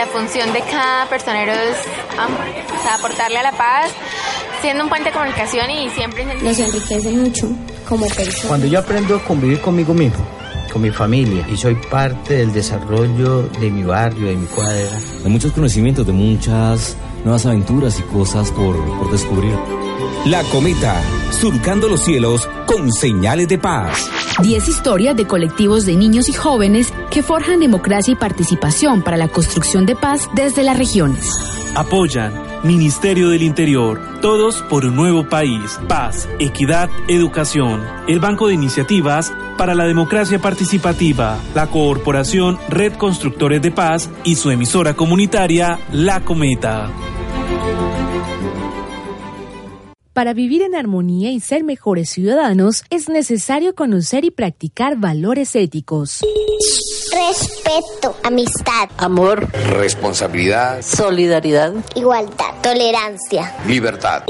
la función de cada personero es aportarle a la paz, siendo un puente de comunicación y siempre... Nos enriquece mucho como persona. Cuando yo aprendo a convivir conmigo mismo, con mi familia y soy parte del desarrollo de mi barrio, de mi cuadra. De muchos conocimientos, de muchas nuevas aventuras y cosas por, por descubrir. La cometa, surcando los cielos con señales de paz. Diez historias de colectivos de niños y jóvenes que forjan democracia y participación para la construcción de paz desde las regiones. Apoyan Ministerio del Interior, todos por un nuevo país, paz, equidad, educación. El Banco de Iniciativas para la Democracia Participativa, la Corporación Red Constructores de Paz y su emisora comunitaria, La Cometa. Para vivir en armonía y ser mejores ciudadanos es necesario conocer y practicar valores éticos. Respeto, amistad, amor, responsabilidad, solidaridad, igualdad, tolerancia, libertad.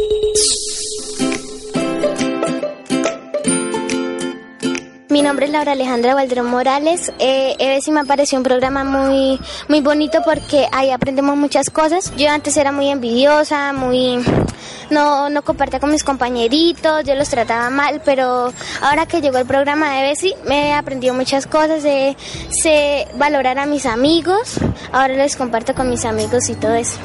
Mi nombre es Laura Alejandra Valdrón Morales. Eh, sí me pareció un programa muy, muy bonito porque ahí aprendemos muchas cosas. Yo antes era muy envidiosa, muy no, no compartía con mis compañeritos, yo los trataba mal, pero ahora que llegó el programa de Bessie me he aprendido muchas cosas, de sé valorar a mis amigos, ahora les comparto con mis amigos y todo eso.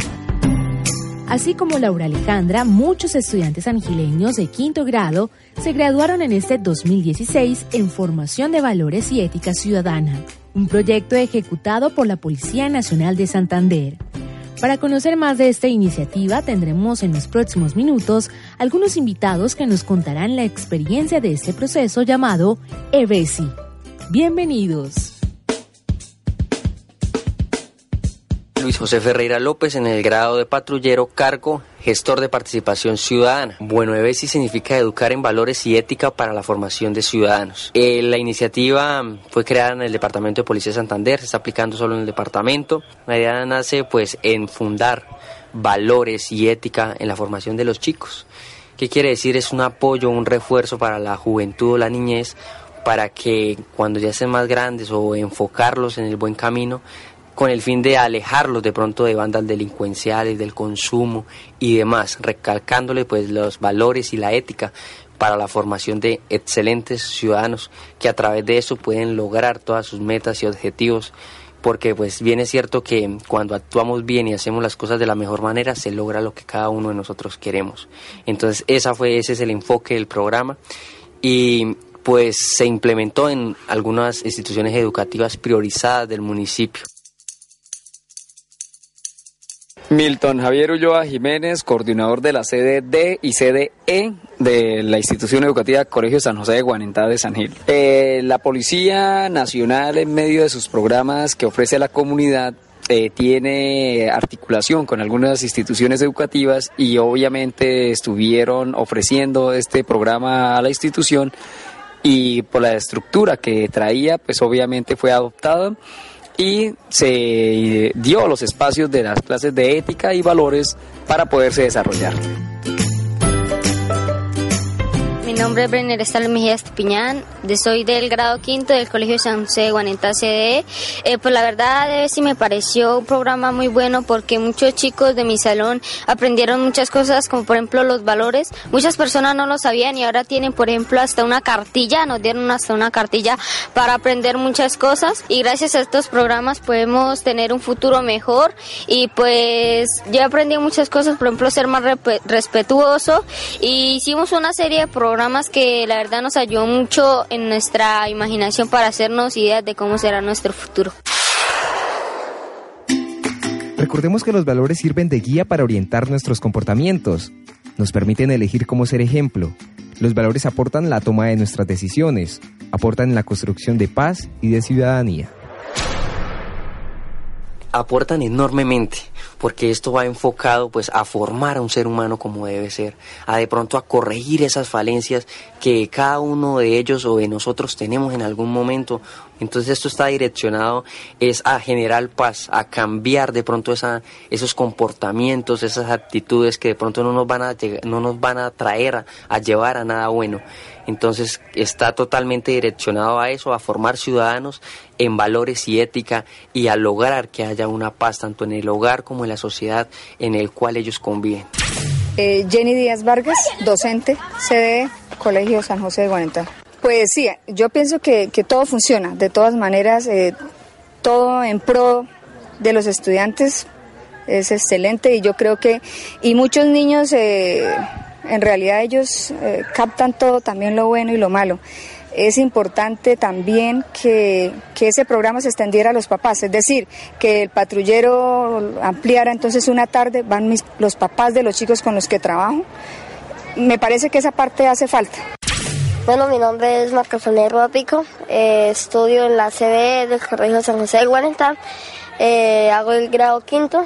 Así como Laura Alejandra, muchos estudiantes angileños de quinto grado se graduaron en este 2016 en Formación de Valores y Ética Ciudadana, un proyecto ejecutado por la Policía Nacional de Santander. Para conocer más de esta iniciativa tendremos en los próximos minutos algunos invitados que nos contarán la experiencia de este proceso llamado EBESI. Bienvenidos. Luis José Ferreira López en el grado de patrullero, cargo gestor de participación ciudadana. Bueno, EBESI significa educar en valores y ética para la formación de ciudadanos. Eh, la iniciativa fue creada en el Departamento de Policía de Santander, se está aplicando solo en el departamento. La idea nace pues en fundar valores y ética en la formación de los chicos. ¿Qué quiere decir? Es un apoyo, un refuerzo para la juventud o la niñez para que cuando ya sean más grandes o enfocarlos en el buen camino con el fin de alejarlos de pronto de bandas delincuenciales, del consumo y demás, recalcándole pues los valores y la ética para la formación de excelentes ciudadanos que a través de eso pueden lograr todas sus metas y objetivos porque pues bien es cierto que cuando actuamos bien y hacemos las cosas de la mejor manera se logra lo que cada uno de nosotros queremos. Entonces esa fue ese es el enfoque del programa y pues se implementó en algunas instituciones educativas priorizadas del municipio. Milton Javier Ulloa Jiménez, coordinador de la sede D y sede E de la institución educativa Colegio San José de Guanentá de San Gil. Eh, la Policía Nacional, en medio de sus programas que ofrece a la comunidad, eh, tiene articulación con algunas instituciones educativas y obviamente estuvieron ofreciendo este programa a la institución y por la estructura que traía, pues obviamente fue adoptada y se dio los espacios de las clases de ética y valores para poderse desarrollar. Nombre es Brenner Estal Mejía Estupiñán, soy del grado quinto del Colegio San José de Guanenta CDE. Eh, pues la verdad, sí me pareció un programa muy bueno porque muchos chicos de mi salón aprendieron muchas cosas, como por ejemplo los valores. Muchas personas no lo sabían y ahora tienen, por ejemplo, hasta una cartilla, nos dieron hasta una cartilla para aprender muchas cosas. Y gracias a estos programas podemos tener un futuro mejor. Y pues yo aprendí muchas cosas, por ejemplo, ser más respetuoso. Y hicimos una serie de programas que la verdad nos ayudó mucho en nuestra imaginación para hacernos ideas de cómo será nuestro futuro. Recordemos que los valores sirven de guía para orientar nuestros comportamientos. Nos permiten elegir cómo ser ejemplo. Los valores aportan la toma de nuestras decisiones, aportan la construcción de paz y de ciudadanía aportan enormemente porque esto va enfocado pues a formar a un ser humano como debe ser, a de pronto a corregir esas falencias que cada uno de ellos o de nosotros tenemos en algún momento. Entonces esto está direccionado es a generar paz, a cambiar de pronto esa, esos comportamientos, esas actitudes que de pronto no nos van a no nos van a traer a, a llevar a nada bueno. Entonces está totalmente direccionado a eso, a formar ciudadanos en valores y ética y a lograr que haya una paz tanto en el hogar como en la sociedad en el cual ellos conviven. Eh, Jenny Díaz Vargas, docente, sede Colegio San José de Guanentá. Pues sí, yo pienso que, todo funciona, de todas maneras, eh, todo en pro de los estudiantes es excelente y yo creo que, y muchos niños, eh, en realidad ellos captan todo, también lo bueno y lo malo es importante también que, ese programa se extendiera a los papás, es decir, que el patrullero ampliara entonces una tarde, van los papás de los chicos con los que trabajo. Me parece que esa parte hace falta. Bueno, mi nombre es Marco Sonia Pico, eh, estudio en la CBE del Colegio San José de Guarentá, eh, hago el grado quinto.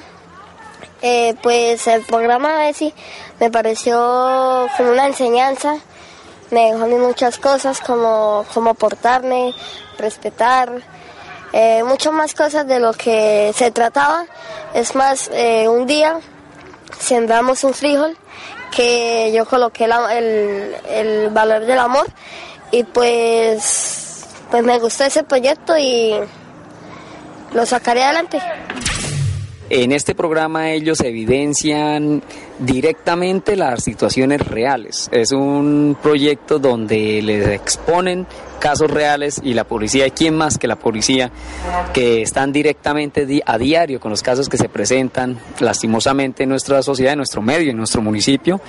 Eh, pues el programa de sí me pareció como una enseñanza me dejó a mí muchas cosas como, como portarme, respetar, eh, mucho más cosas de lo que se trataba. Es más, eh, un día sembramos un frijol que yo coloqué el, el, valor del amor y pues, pues me gustó ese proyecto y lo sacaré adelante. En este programa ellos evidencian directamente las situaciones reales. Es un proyecto donde les exponen casos reales y la policía, y quién más que la policía, que están directamente a diario con los casos que se presentan lastimosamente en nuestra sociedad, en nuestro medio, en nuestro municipio,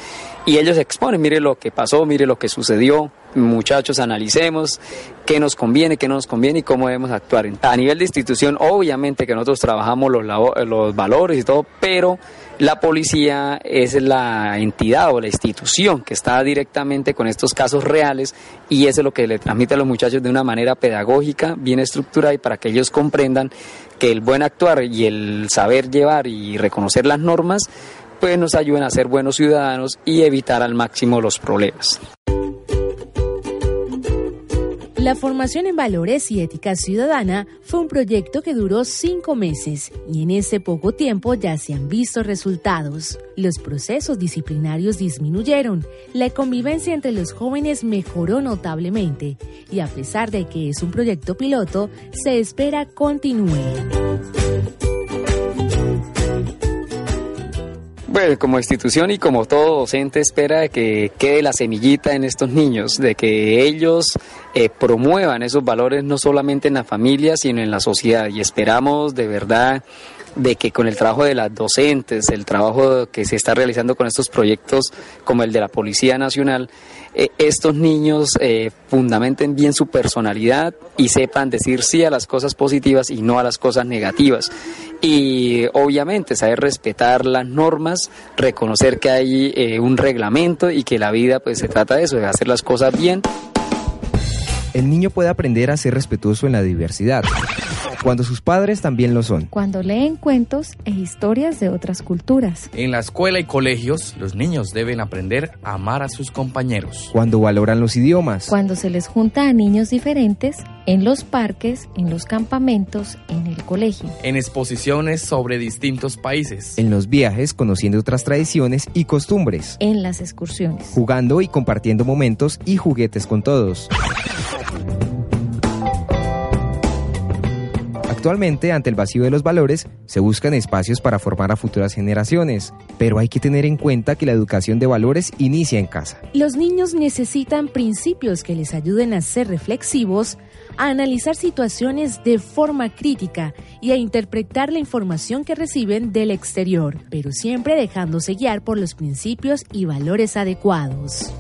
y ellos exponen, mire lo que pasó, mire lo que sucedió, muchachos, analicemos qué nos conviene, qué no nos conviene y cómo debemos actuar. A nivel de institución, obviamente que nosotros trabajamos los, los valores y todo, pero la policía es la entidad o la institución que está directamente con estos casos reales y eso es lo que le transmite a los muchachos de una manera pedagógica, bien estructurada y para que ellos comprendan que el buen actuar y el saber llevar y reconocer las normas pues nos ayuden a ser buenos ciudadanos y evitar al máximo los problemas. La formación en valores y ética ciudadana fue un proyecto que duró cinco meses y en ese poco tiempo ya se han visto resultados. Los procesos disciplinarios disminuyeron, la convivencia entre los jóvenes mejoró notablemente y a pesar de que es un proyecto piloto, se espera continúe. Bueno, como institución y como todo docente espera que quede la semillita en estos niños, de que ellos eh, promuevan esos valores no solamente en la familia, sino en la sociedad. Y esperamos de verdad de que con el trabajo de las docentes, el trabajo que se está realizando con estos proyectos como el de la Policía Nacional, eh, estos niños eh, fundamenten bien su personalidad y sepan decir sí a las cosas positivas y no a las cosas negativas. Y obviamente saber respetar las normas, reconocer que hay eh, un reglamento y que la vida pues se trata de eso, de hacer las cosas bien. El niño puede aprender a ser respetuoso en la diversidad cuando sus padres también lo son. Cuando leen cuentos e historias de otras culturas. En la escuela y colegios, los niños deben aprender a amar a sus compañeros. Cuando valoran los idiomas. Cuando se les junta a niños diferentes en los parques, en los campamentos, en el colegio. En exposiciones sobre distintos países. En los viajes, conociendo otras tradiciones y costumbres. En las excursiones. Jugando y compartiendo momentos y juguetes con todos. Actualmente, ante el vacío de los valores, se buscan espacios para formar a futuras generaciones, pero hay que tener en cuenta que la educación de valores inicia en casa. Los niños necesitan principios que les ayuden a ser reflexivos, a analizar situaciones de forma crítica y a interpretar la información que reciben del exterior, pero siempre dejándose guiar por los principios y valores adecuados.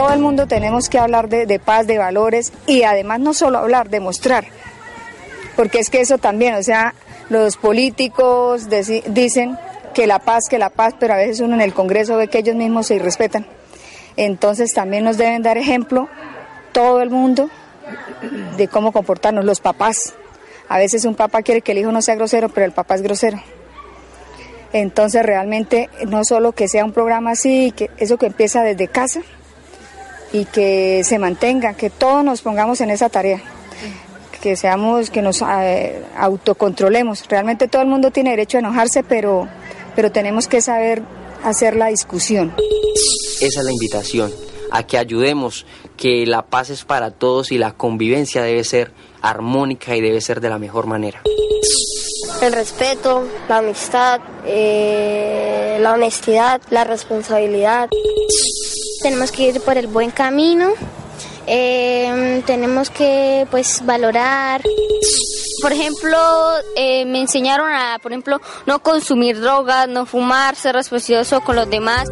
Todo el mundo tenemos que hablar de, paz, de valores y además no solo hablar, demostrar. Porque es que eso también, o sea, los políticos dicen que la paz, que la paz, pero a veces uno en el Congreso ve que ellos mismos se irrespetan. Entonces también nos deben dar ejemplo todo el mundo de cómo comportarnos, los papás. A veces un papá quiere que el hijo no sea grosero, pero el papá es grosero. Entonces realmente no solo que sea un programa así, que eso que empieza desde casa, y que se mantenga, que todos nos pongamos en esa tarea, que seamos, que nos eh, autocontrolemos. Realmente todo el mundo tiene derecho a enojarse, pero, pero tenemos que saber hacer la discusión. Esa es la invitación, a que ayudemos, que la paz es para todos y la convivencia debe ser armónica y debe ser de la mejor manera. El respeto, la amistad, eh, la honestidad, la responsabilidad. Tenemos que ir por el buen camino, eh, tenemos que pues valorar. Por ejemplo, eh, me enseñaron a, por ejemplo, no consumir drogas, no fumar, ser respetuoso con los demás.